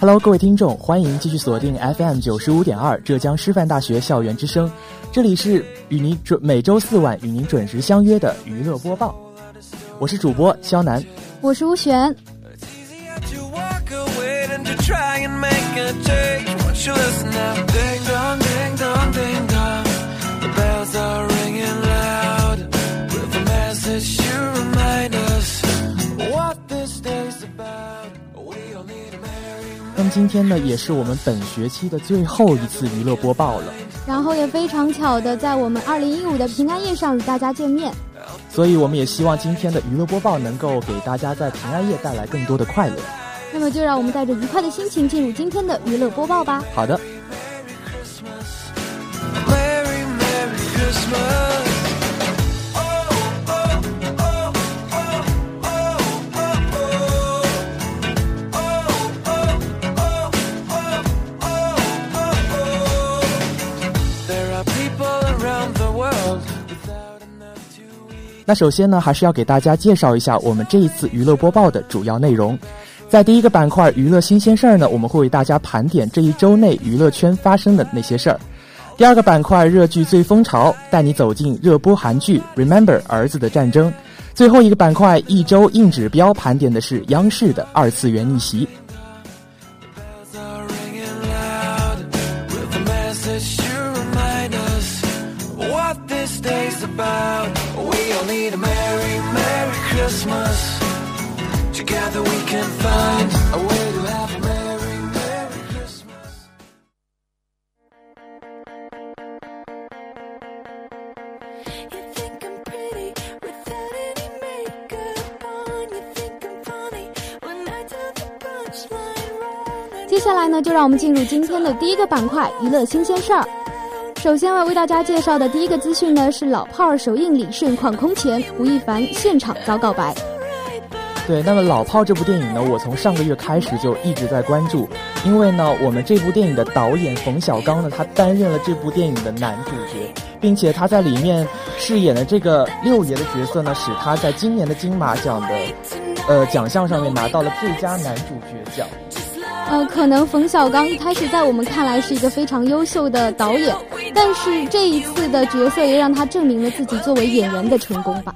Hello，各位听众，欢迎继续锁定 FM 九十五点二浙江师范大学校园之声，这里是与您准每周四晚与您准时相约的娱乐播报，我是主播肖楠，我是吴璇。今天呢，也是我们本学期的最后一次娱乐播报了。然后也非常巧的，在我们二零一五的平安夜上与大家见面。所以我们也希望今天的娱乐播报能够给大家在平安夜带来更多的快乐。那么就让我们带着愉快的心情进入今天的娱乐播报吧。好的。那首先呢，还是要给大家介绍一下我们这一次娱乐播报的主要内容。在第一个板块“娱乐新鲜事儿”呢，我们会为大家盘点这一周内娱乐圈发生的那些事儿。第二个板块“热剧最风潮”，带你走进热播韩剧《Remember 儿子的战争》。最后一个板块“一周硬指标”，盘点的是央视的二次元逆袭。接下来呢，就让我们进入今天的第一个板块——娱乐新鲜事儿。首先要为大家介绍的第一个资讯呢，是老炮儿首映礼盛况空前，吴亦凡现场遭告白。对，那么老炮这部电影呢，我从上个月开始就一直在关注，因为呢，我们这部电影的导演冯小刚呢，他担任了这部电影的男主角，并且他在里面饰演的这个六爷的角色呢，使他在今年的金马奖的呃奖项上面拿到了最佳男主角奖。呃，可能冯小刚一开始在我们看来是一个非常优秀的导演，但是这一次的角色也让他证明了自己作为演员的成功吧。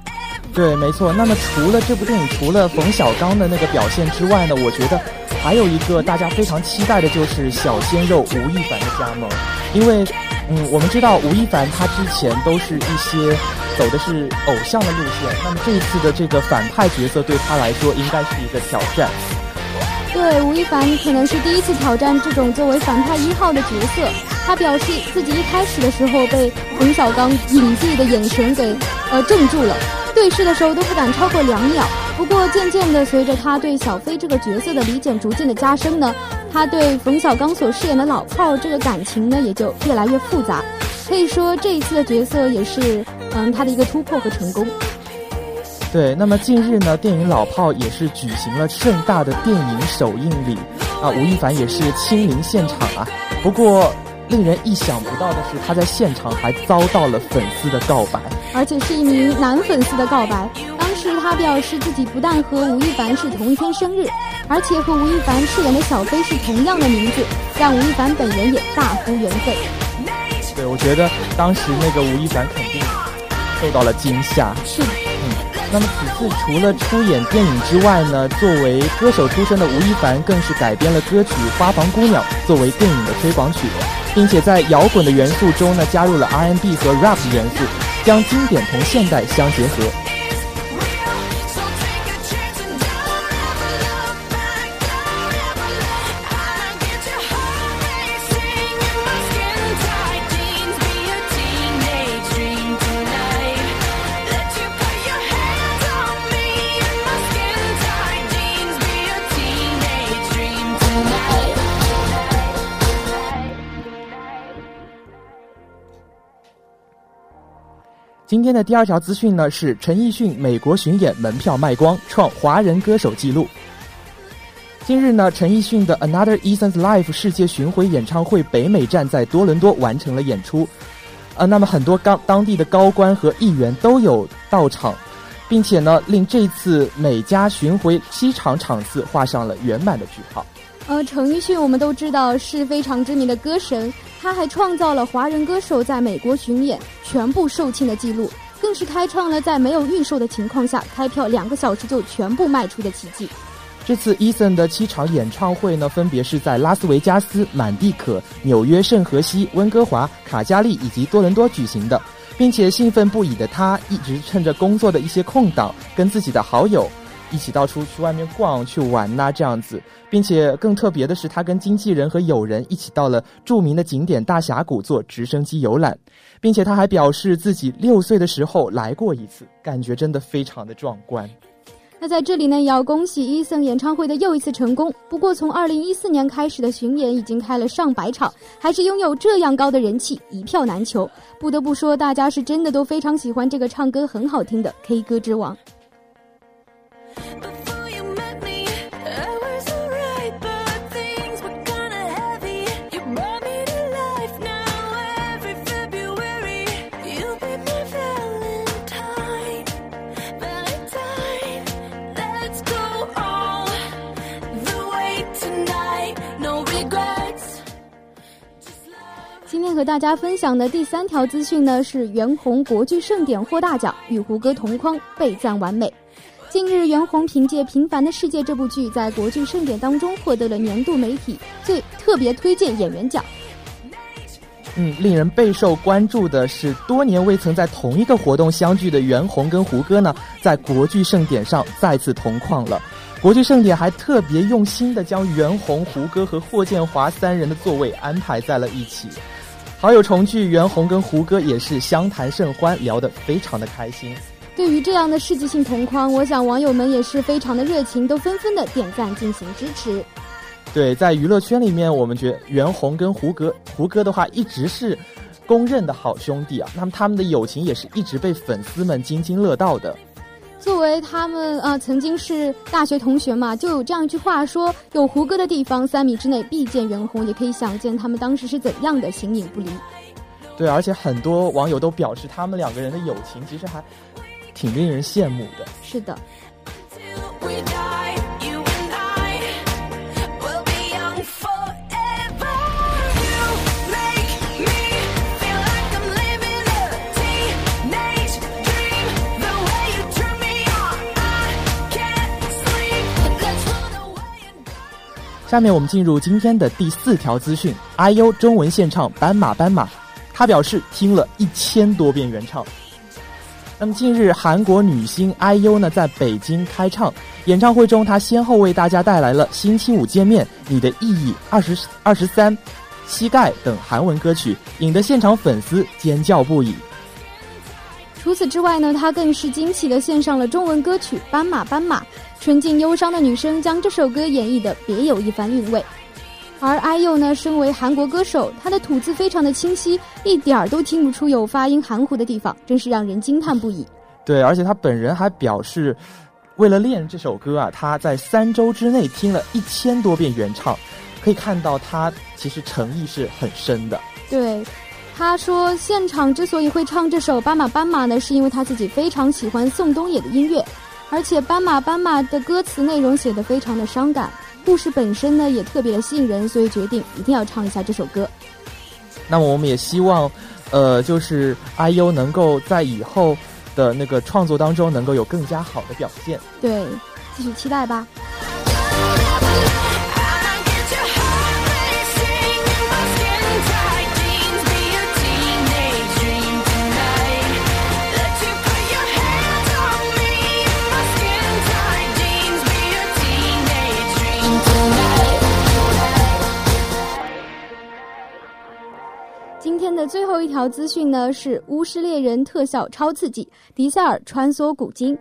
对，没错。那么除了这部电影，除了冯小刚的那个表现之外呢，我觉得还有一个大家非常期待的就是小鲜肉吴亦凡的加盟，因为，嗯，我们知道吴亦凡他之前都是一些走的是偶像的路线，那么这一次的这个反派角色对他来说应该是一个挑战。对吴亦凡可能是第一次挑战这种作为反派一号的角色，他表示自己一开始的时候被冯小刚隐蔽的眼神给呃镇住了，对视的时候都不敢超过两秒。不过渐渐的，随着他对小飞这个角色的理解逐渐的加深呢，他对冯小刚所饰演的老炮这个感情呢也就越来越复杂。可以说这一次的角色也是嗯他的一个突破和成功。对，那么近日呢，电影《老炮》也是举行了盛大的电影首映礼，啊，吴亦凡也是亲临现场啊。不过，令人意想不到的是，他在现场还遭到了粉丝的告白，而且是一名男粉丝的告白。当时他表示自己不但和吴亦凡是同一天生日，而且和吴亦凡饰演的小飞是同样的名字，让吴亦凡本人也大呼缘分。对，我觉得当时那个吴亦凡肯定受到了惊吓。是。那么此次除了出演电影之外呢，作为歌手出身的吴亦凡更是改编了歌曲《花房姑娘》作为电影的推广曲，并且在摇滚的元素中呢加入了 R&B 和 rap 元素，将经典同现代相结合。今天的第二条资讯呢，是陈奕迅美国巡演门票卖光，创华人歌手纪录。今日呢，陈奕迅的 Another Ethan's Life 世界巡回演唱会北美站在多伦多完成了演出，呃，那么很多当当地的高官和议员都有到场，并且呢，令这次美加巡回七场场次画上了圆满的句号。呃，陈奕迅我们都知道是非常知名的歌神。他还创造了华人歌手在美国巡演全部售罄的记录，更是开创了在没有预售的情况下开票两个小时就全部卖出的奇迹。这次 Eason 的七场演唱会呢，分别是在拉斯维加斯、满地可、纽约圣荷西、温哥华、卡加利以及多伦多举行的，并且兴奋不已的他一直趁着工作的一些空档，跟自己的好友。一起到处去外面逛去玩呐，这样子，并且更特别的是，他跟经纪人和友人一起到了著名的景点大峡谷做直升机游览，并且他还表示自己六岁的时候来过一次，感觉真的非常的壮观。那在这里呢，也要恭喜 Eason 演唱会的又一次成功。不过从二零一四年开始的巡演已经开了上百场，还是拥有这样高的人气，一票难求。不得不说，大家是真的都非常喜欢这个唱歌很好听的 K 歌之王。和大家分享的第三条资讯呢，是袁弘国剧盛典获大奖，与胡歌同框，被赞完美。近日，袁弘凭借《平凡的世界》这部剧，在国剧盛典当中获得了年度媒体最特别推荐演员奖。嗯，令人备受关注的是，多年未曾在同一个活动相聚的袁弘跟胡歌呢，在国剧盛典上再次同框了。国剧盛典还特别用心的将袁弘、胡歌和霍建华三人的座位安排在了一起。好友重聚，袁弘跟胡歌也是相谈甚欢，聊得非常的开心。对于这样的世纪性同框，我想网友们也是非常的热情，都纷纷的点赞进行支持。对，在娱乐圈里面，我们觉得袁弘跟胡歌，胡歌的话一直是公认的好兄弟啊。那么他们的友情也是一直被粉丝们津津乐道的。作为他们啊曾经是大学同学嘛，就有这样一句话说：“有胡歌的地方，三米之内必见袁弘。”也可以想见他们当时是怎样的形影不离。对，而且很多网友都表示，他们两个人的友情其实还。挺令人羡慕的。是的。下面我们进入今天的第四条资讯：IU 中文献唱《斑马斑马》，他表示听了一千多遍原唱。那么近日，韩国女星 IU 呢在北京开唱演唱会中，她先后为大家带来了《星期五见面》《你的意义》《二十二十三》《膝盖》等韩文歌曲，引得现场粉丝尖叫不已。除此之外呢，他更是惊喜的献上了中文歌曲《斑马斑马》，纯净忧伤的女声将这首歌演绎的别有一番韵味。而 IU 呢，身为韩国歌手，他的吐字非常的清晰，一点儿都听不出有发音含糊的地方，真是让人惊叹不已。对，而且他本人还表示，为了练这首歌啊，他在三周之内听了一千多遍原唱，可以看到他其实诚意是很深的。对，他说现场之所以会唱这首《斑马斑马》呢，是因为他自己非常喜欢宋冬野的音乐，而且《斑马斑马》的歌词内容写的非常的伤感。故事本身呢也特别的吸引人，所以决定一定要唱一下这首歌。那么我们也希望，呃，就是 IU 能够在以后的那个创作当中能够有更加好的表现。对，继续期待吧。的最后一条资讯呢，是《巫师猎人》特效超刺激，迪塞尔穿梭古今，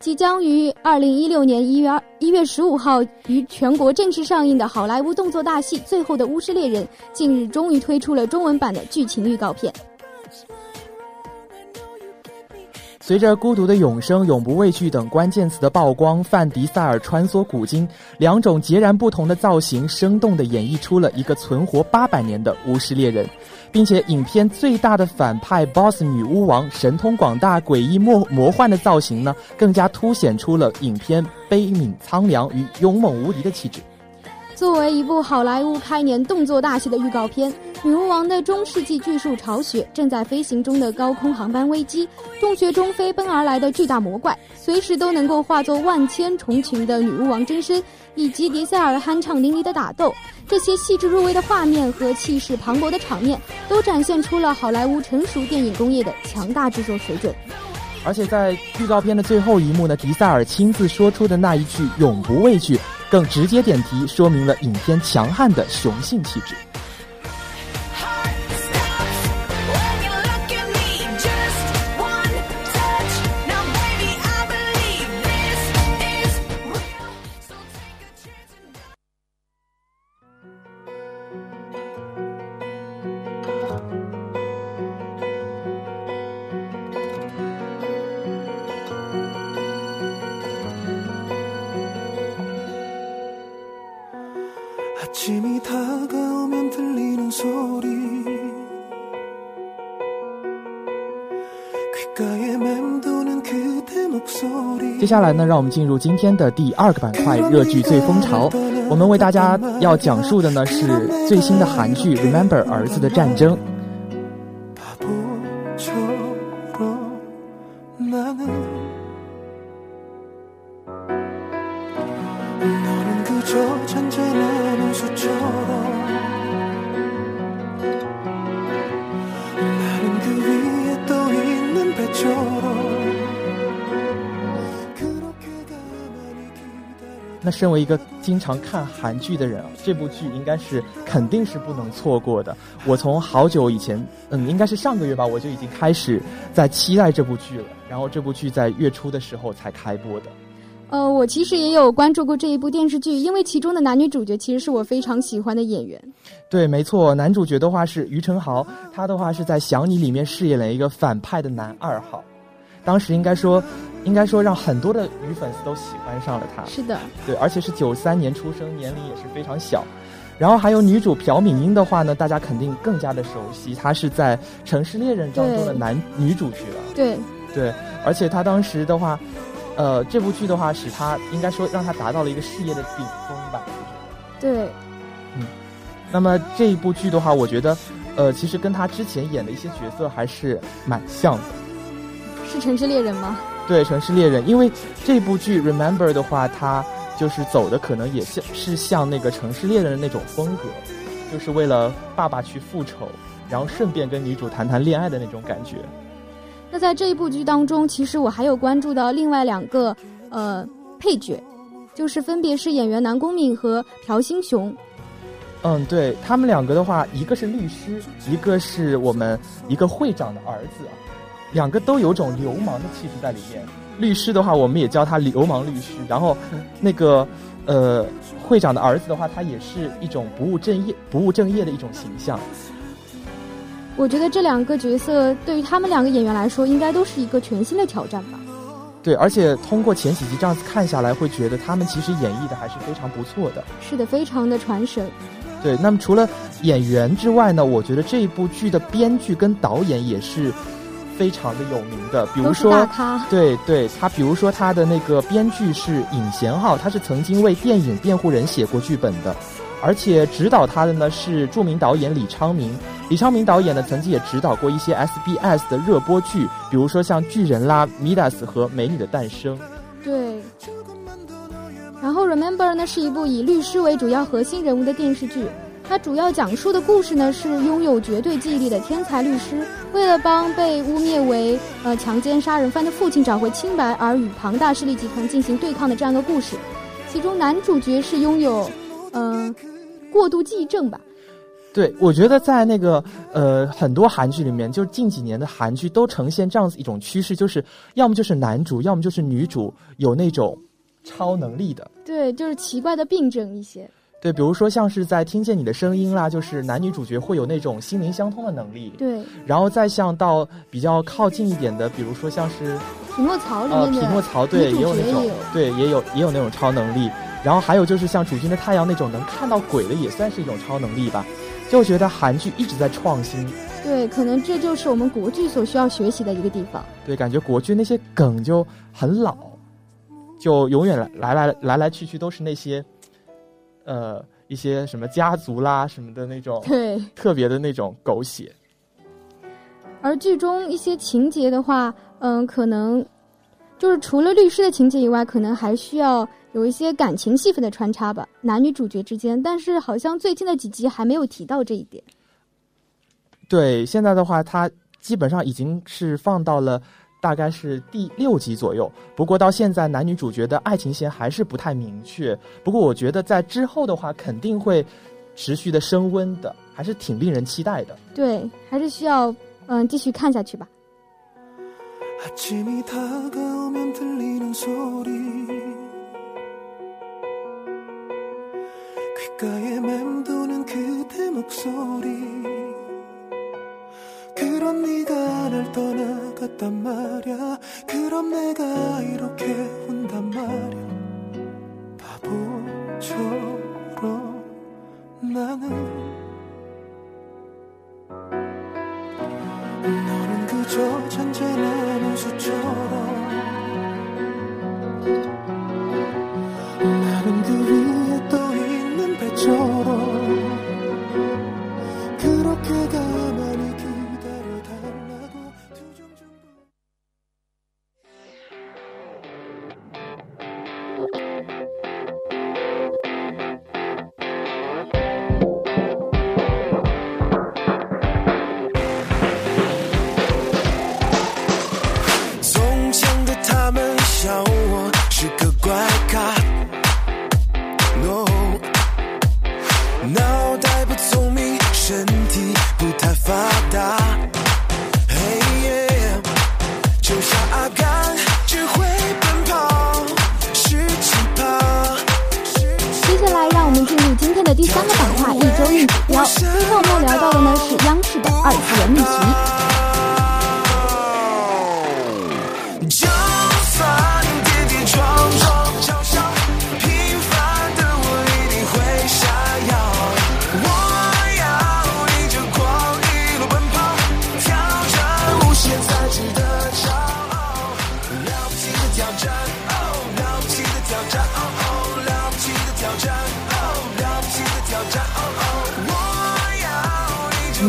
即将于二零一六年一月二一月十五号于全国正式上映的好莱坞动作大戏《最后的巫师猎人》，近日终于推出了中文版的剧情预告片。随着“孤独的永生”“永不畏惧”等关键词的曝光，范迪塞尔穿梭古今，两种截然不同的造型，生动地演绎出了一个存活八百年的巫师猎人。并且，影片最大的反派 BOSS 女巫王神通广大、诡异魔魔幻的造型呢，更加凸显出了影片悲悯苍凉与勇猛无敌的气质。作为一部好莱坞开年动作大戏的预告片，女巫王的中世纪巨树巢穴、正在飞行中的高空航班危机、洞穴中飞奔而来的巨大魔怪、随时都能够化作万千虫群的女巫王真身，以及迪塞尔酣畅淋漓的打斗。这些细致入微的画面和气势磅礴的场面，都展现出了好莱坞成熟电影工业的强大制作水准。而且在预告片的最后一幕呢，迪塞尔亲自说出的那一句“永不畏惧”，更直接点题说明了影片强悍的雄性气质。接下来呢，让我们进入今天的第二个板块——热剧最风潮。我们为大家要讲述的呢是最新的韩剧《Remember 儿子的战争》。那身为一个经常看韩剧的人啊，这部剧应该是肯定是不能错过的。我从好久以前，嗯，应该是上个月吧，我就已经开始在期待这部剧了。然后这部剧在月初的时候才开播的。呃，我其实也有关注过这一部电视剧，因为其中的男女主角其实是我非常喜欢的演员。对，没错，男主角的话是于承豪，他的话是在《想你》里面饰演了一个反派的男二号。当时应该说，应该说让很多的女粉丝都喜欢上了她。是的，对，而且是九三年出生，年龄也是非常小。然后还有女主朴敏英的话呢，大家肯定更加的熟悉，她是在《城市猎人》当中的男女主角。对对，而且她当时的话，呃，这部剧的话使她应该说让她达到了一个事业的顶峰吧。对，嗯，那么这一部剧的话，我觉得，呃，其实跟她之前演的一些角色还是蛮像的。是城市猎人吗？对，城市猎人，因为这部剧《Remember》的话，它就是走的可能也像是像那个城市猎人的那种风格，就是为了爸爸去复仇，然后顺便跟女主谈谈恋爱的那种感觉。那在这一部剧当中，其实我还有关注到另外两个呃配角，就是分别是演员南宫珉和朴星雄。嗯，对他们两个的话，一个是律师，一个是我们一个会长的儿子。两个都有种流氓的气质在里面。律师的话，我们也叫他流氓律师。然后，那个呃，会长的儿子的话，他也是一种不务正业、不务正业的一种形象。我觉得这两个角色对于他们两个演员来说，应该都是一个全新的挑战吧。对，而且通过前几集这样子看下来，会觉得他们其实演绎的还是非常不错的。是的，非常的传神。对，那么除了演员之外呢，我觉得这一部剧的编剧跟导演也是。非常的有名的，比如说，对对，他比如说他的那个编剧是尹贤浩，他是曾经为电影《辩护人》写过剧本的，而且指导他的呢是著名导演李昌明，李昌明导演呢，曾经也指导过一些 SBS 的热播剧，比如说像《巨人》啦、《米达斯》和《美女的诞生》。对。然后《Remember》呢是一部以律师为主要核心人物的电视剧，它主要讲述的故事呢是拥有绝对记忆力的天才律师，为了帮被污蔑为呃强奸杀人犯的父亲找回清白而与庞大势力集团进行对抗的这样一个故事。其中男主角是拥有嗯过度记忆症吧。对，我觉得在那个呃很多韩剧里面，就是近几年的韩剧都呈现这样子一种趋势，就是要么就是男主，要么就是女主有那种超能力的。对，就是奇怪的病症一些。对，比如说像是在听见你的声音啦，就是男女主角会有那种心灵相通的能力。对。然后再像到比较靠近一点的，比如说像是匹诺曹里面的匹诺曹，对，也有那种，对，也有也有那种超能力。然后还有就是像《主君的太阳》那种能看到鬼的，也算是一种超能力吧。就觉得韩剧一直在创新，对，可能这就是我们国剧所需要学习的一个地方。对，感觉国剧那些梗就很老，就永远来来来来来去去都是那些，呃，一些什么家族啦什么的那种，对，特别的那种狗血。而剧中一些情节的话，嗯，可能就是除了律师的情节以外，可能还需要。有一些感情戏份的穿插吧，男女主角之间，但是好像最近的几集还没有提到这一点。对，现在的话，它基本上已经是放到了大概是第六集左右。不过到现在，男女主角的爱情线还是不太明确。不过我觉得在之后的话，肯定会持续的升温的，还是挺令人期待的。对，还是需要嗯继续看下去吧。 귓가에맴도는그대목소리그럼네가 날 떠나갔단 말야 그럼 내가 이렇게 운단 말야 바보처럼 나는 너는 그저 잔잔한우수처럼 나는 그 위에 떠从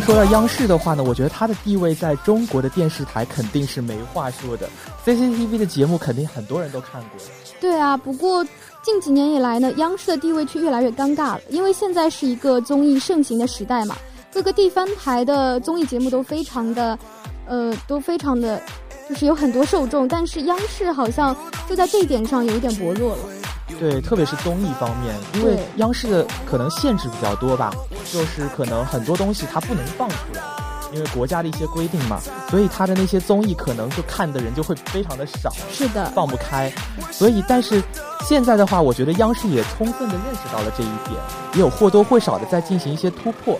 说到央视的话呢，我觉得它的地位在中国的电视台肯定是没话说的。CCTV 的节目肯定很多人都看过。对啊，不过近几年以来呢，央视的地位却越来越尴尬了，因为现在是一个综艺盛行的时代嘛，各个地方台的综艺节目都非常的，呃，都非常的，就是有很多受众，但是央视好像就在这一点上有一点薄弱了。对，特别是综艺方面，因为央视的可能限制比较多吧，就是可能很多东西它不能放出来，因为国家的一些规定嘛，所以它的那些综艺可能就看的人就会非常的少，是的，放不开。所以，但是现在的话，我觉得央视也充分的认识到了这一点，也有或多或少的在进行一些突破。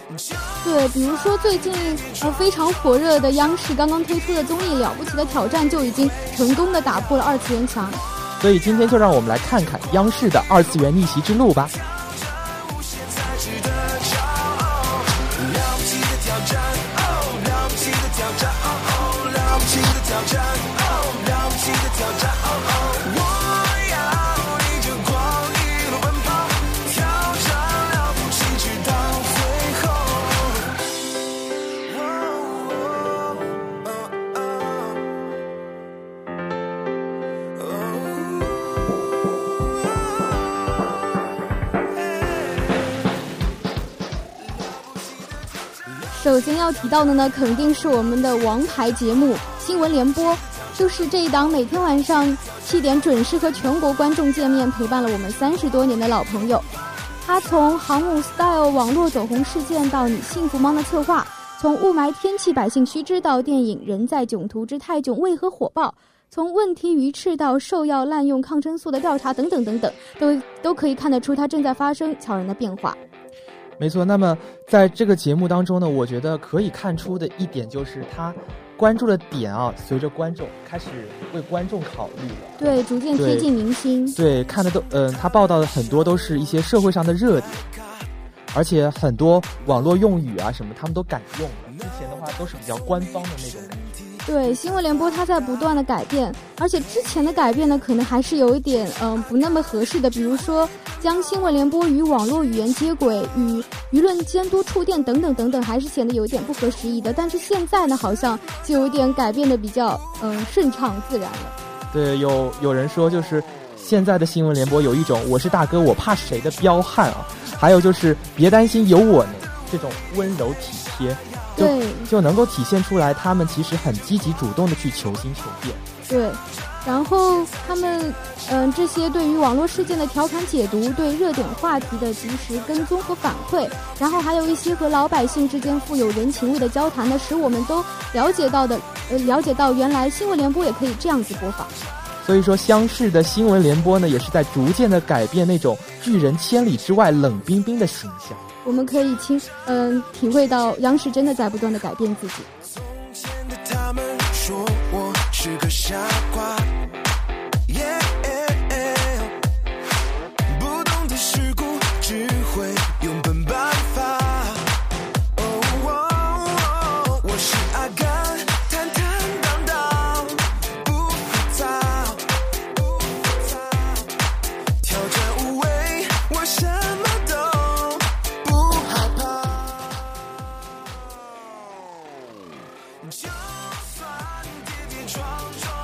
对，比如说最近呃非常火热的央视刚刚推出的综艺《了不起的挑战》，就已经成功的打破了二次元墙。所以今天就让我们来看看央视的二次元逆袭之路吧。首先要提到的呢，肯定是我们的王牌节目《新闻联播》，就是这一档每天晚上七点准时和全国观众见面，陪伴了我们三十多年的老朋友。他从航母 Style 网络走红事件到你幸福吗的策划，从雾霾天气百姓须知到电影人在囧途之泰囧为何火爆，从问题鱼翅到兽药滥用抗生素的调查等等等等，都都可以看得出它正在发生悄然的变化。没错，那么在这个节目当中呢，我觉得可以看出的一点就是他关注的点啊，随着观众开始为观众考虑了，对，逐渐贴近明星。对，看的都，嗯，他报道的很多都是一些社会上的热点，而且很多网络用语啊什么，他们都敢用了。之前的话都是比较官方的那种感觉。对，新闻联播它在不断的改变，而且之前的改变呢，可能还是有一点嗯不那么合适的，比如说将新闻联播与网络语言接轨，与舆论监督触电等等等等，还是显得有一点不合时宜的。但是现在呢，好像就有点改变的比较嗯顺畅自然了。对，有有人说就是现在的新闻联播有一种我是大哥我怕谁的彪悍啊，还有就是别担心有我呢这种温柔体贴。对，就能够体现出来，他们其实很积极主动的去求新求变。对，然后他们，嗯，这些对于网络事件的调侃解读，对热点话题的及时跟踪和反馈，然后还有一些和老百姓之间富有人情味的交谈呢，使我们都了解到的，呃，了解到原来新闻联播也可以这样子播放。所以说，央视的新闻联播呢，也是在逐渐的改变那种拒人千里之外冷冰冰的形象。我们可以亲嗯体会到央视真的在不断的改变自己。从前的他们说我是个傻瓜。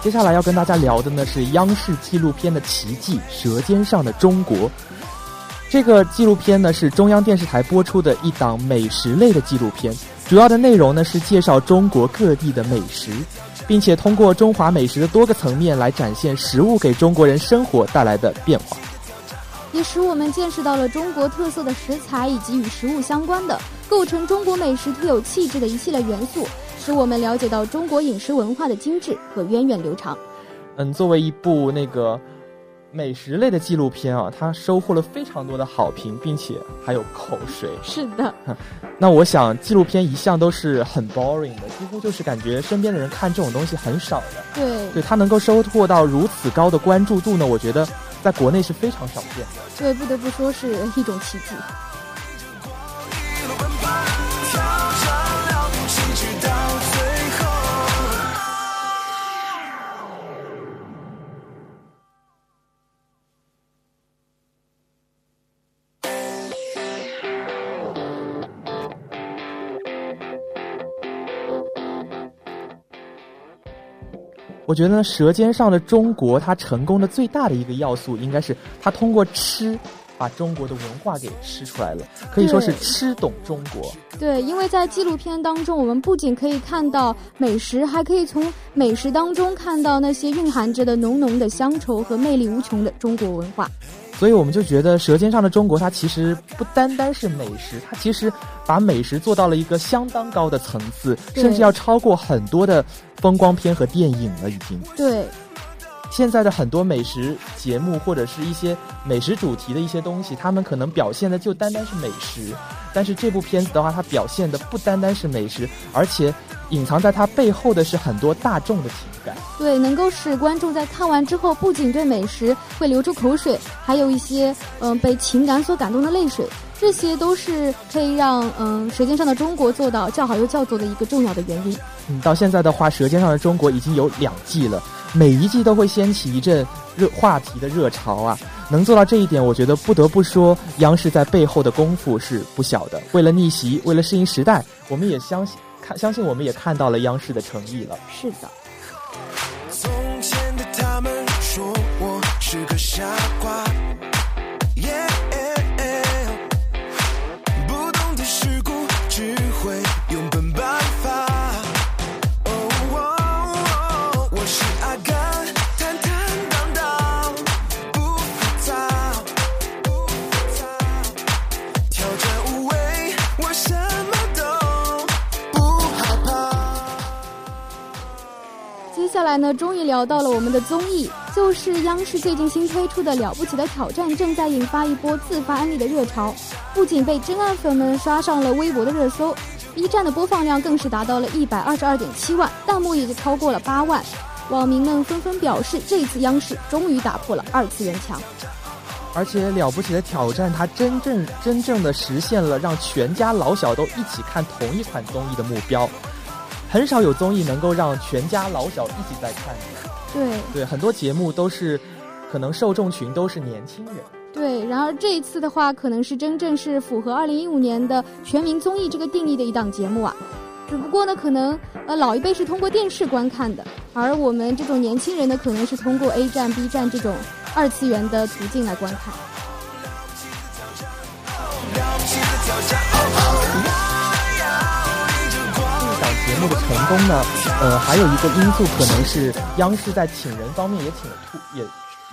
接下来要跟大家聊的呢是央视纪录片的奇迹《舌尖上的中国》。这个纪录片呢是中央电视台播出的一档美食类的纪录片，主要的内容呢是介绍中国各地的美食，并且通过中华美食的多个层面来展现食物给中国人生活带来的变化，也使我们见识到了中国特色的食材以及与食物相关的构成中国美食特有气质的一系列元素。使我们了解到中国饮食文化的精致和源远流长。嗯，作为一部那个美食类的纪录片啊，它收获了非常多的好评，并且还有口水。是的。那我想，纪录片一向都是很 boring 的，几乎就是感觉身边的人看这种东西很少的。对。对它能够收获到如此高的关注度呢？我觉得在国内是非常少见的。对，不得不说是一种奇迹。我觉得《舌尖上的中国》它成功的最大的一个要素，应该是它通过吃，把中国的文化给吃出来了，可以说是吃懂中国。对，因为在纪录片当中，我们不仅可以看到美食，还可以从美食当中看到那些蕴含着的浓浓的乡愁和魅力无穷的中国文化。所以我们就觉得《舌尖上的中国》它其实不单单是美食，它其实把美食做到了一个相当高的层次，甚至要超过很多的风光片和电影了，已经。对。现在的很多美食节目或者是一些美食主题的一些东西，他们可能表现的就单单是美食，但是这部片子的话，它表现的不单单是美食，而且隐藏在它背后的是很多大众的情感。对，能够使观众在看完之后，不仅对美食会流出口水，还有一些嗯被情感所感动的泪水，这些都是可以让嗯《舌尖上的中国》做到叫好又叫座的一个重要的原因。嗯，到现在的话，《舌尖上的中国》已经有两季了。每一季都会掀起一阵热话题的热潮啊！能做到这一点，我觉得不得不说，央视在背后的功夫是不小的。为了逆袭，为了适应时代，我们也相信看，相信我们也看到了央视的诚意了。是的。从前的他们说我是个傻瓜。不来呢，终于聊到了我们的综艺，就是央视最近新推出的《了不起的挑战》，正在引发一波自发安利的热潮，不仅被真爱粉们刷上了微博的热搜，B 站的播放量更是达到了一百二十二点七万，弹幕也就超过了八万，网民们纷纷表示，这次央视终于打破了二次元墙。而且了不起的挑战，它真正真正的实现了让全家老小都一起看同一款综艺的目标。很少有综艺能够让全家老小一起在看。对对，很多节目都是，可能受众群都是年轻人。对，然而这一次的话，可能是真正是符合二零一五年的全民综艺这个定义的一档节目啊。只不过呢，可能呃老一辈是通过电视观看的，而我们这种年轻人呢，可能是通过 A 站、B 站这种二次元的途径来观看。节目的成功呢，呃，还有一个因素可能是央视在请人方面也请了突，也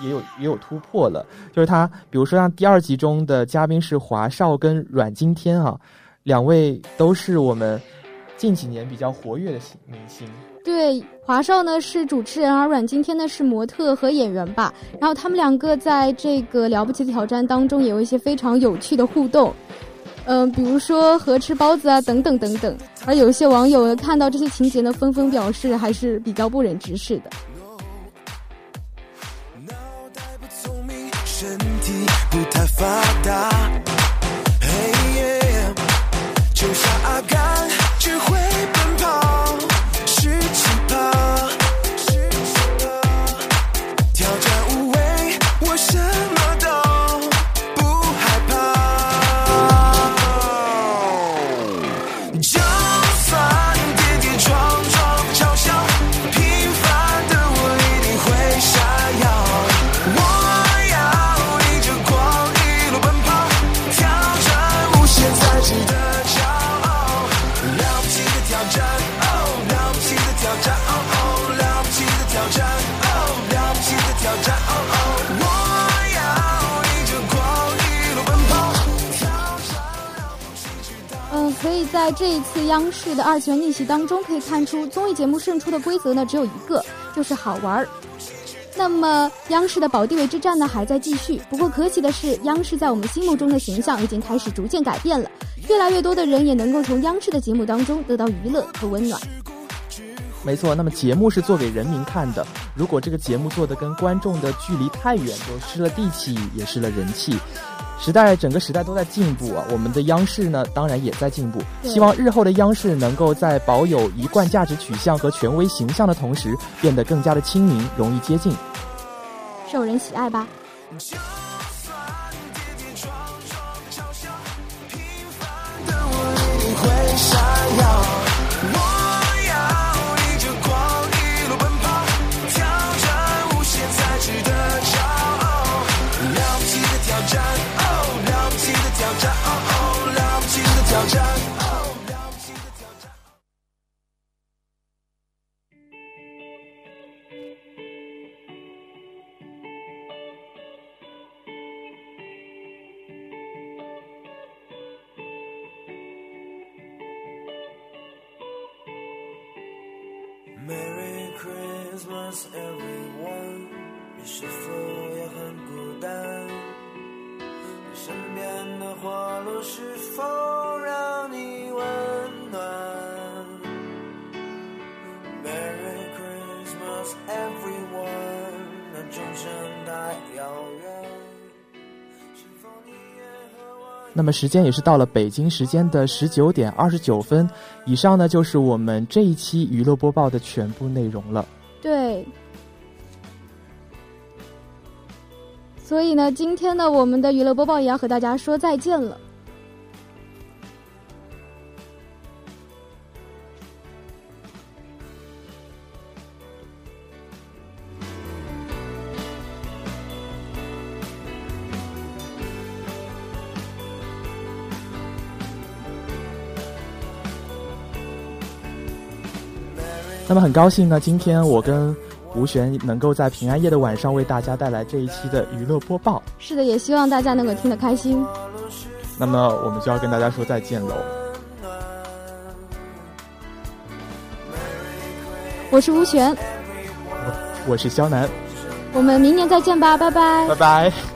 也有也有突破了。就是他，比如说像第二集中的嘉宾是华少跟阮经天啊，两位都是我们近几年比较活跃的明星。对，华少呢是主持人，而阮经天呢是模特和演员吧。然后他们两个在这个了不起的挑战当中也有一些非常有趣的互动。嗯，比如说和吃包子啊，等等等等。而有些网友看到这些情节呢，纷纷表示还是比较不忍直视的。身体不太发达，就像阿甘，在这一次央视的二次元逆袭当中，可以看出综艺节目胜出的规则呢只有一个，就是好玩儿。那么央视的保地位之战呢还在继续，不过可喜的是，央视在我们心目中的形象已经开始逐渐改变了，越来越多的人也能够从央视的节目当中得到娱乐和温暖。没错，那么节目是做给人民看的，如果这个节目做的跟观众的距离太远，就失了地气，也失了人气。时代整个时代都在进步啊，我们的央视呢，当然也在进步。希望日后的央视能够在保有一贯价值取向和权威形象的同时，变得更加的亲民，容易接近，受人喜爱吧。会闪耀。Everyone。你是否也很孤单？你身边的花落是否让你温暖？Merry Christmas, everyone。那钟声太遥远，是否你也和我？那么时间也是到了北京时间的十九点二十九分，以上呢就是我们这一期娱乐播报的全部内容了。以呢，今天呢，我们的娱乐播报也要和大家说再见了。那么很高兴呢，今天我跟吴璇能够在平安夜的晚上为大家带来这一期的娱乐播报。是的，也希望大家能够听得开心。那么我们就要跟大家说再见喽。我是吴璇，我是肖楠，我们明年再见吧，拜拜拜。拜。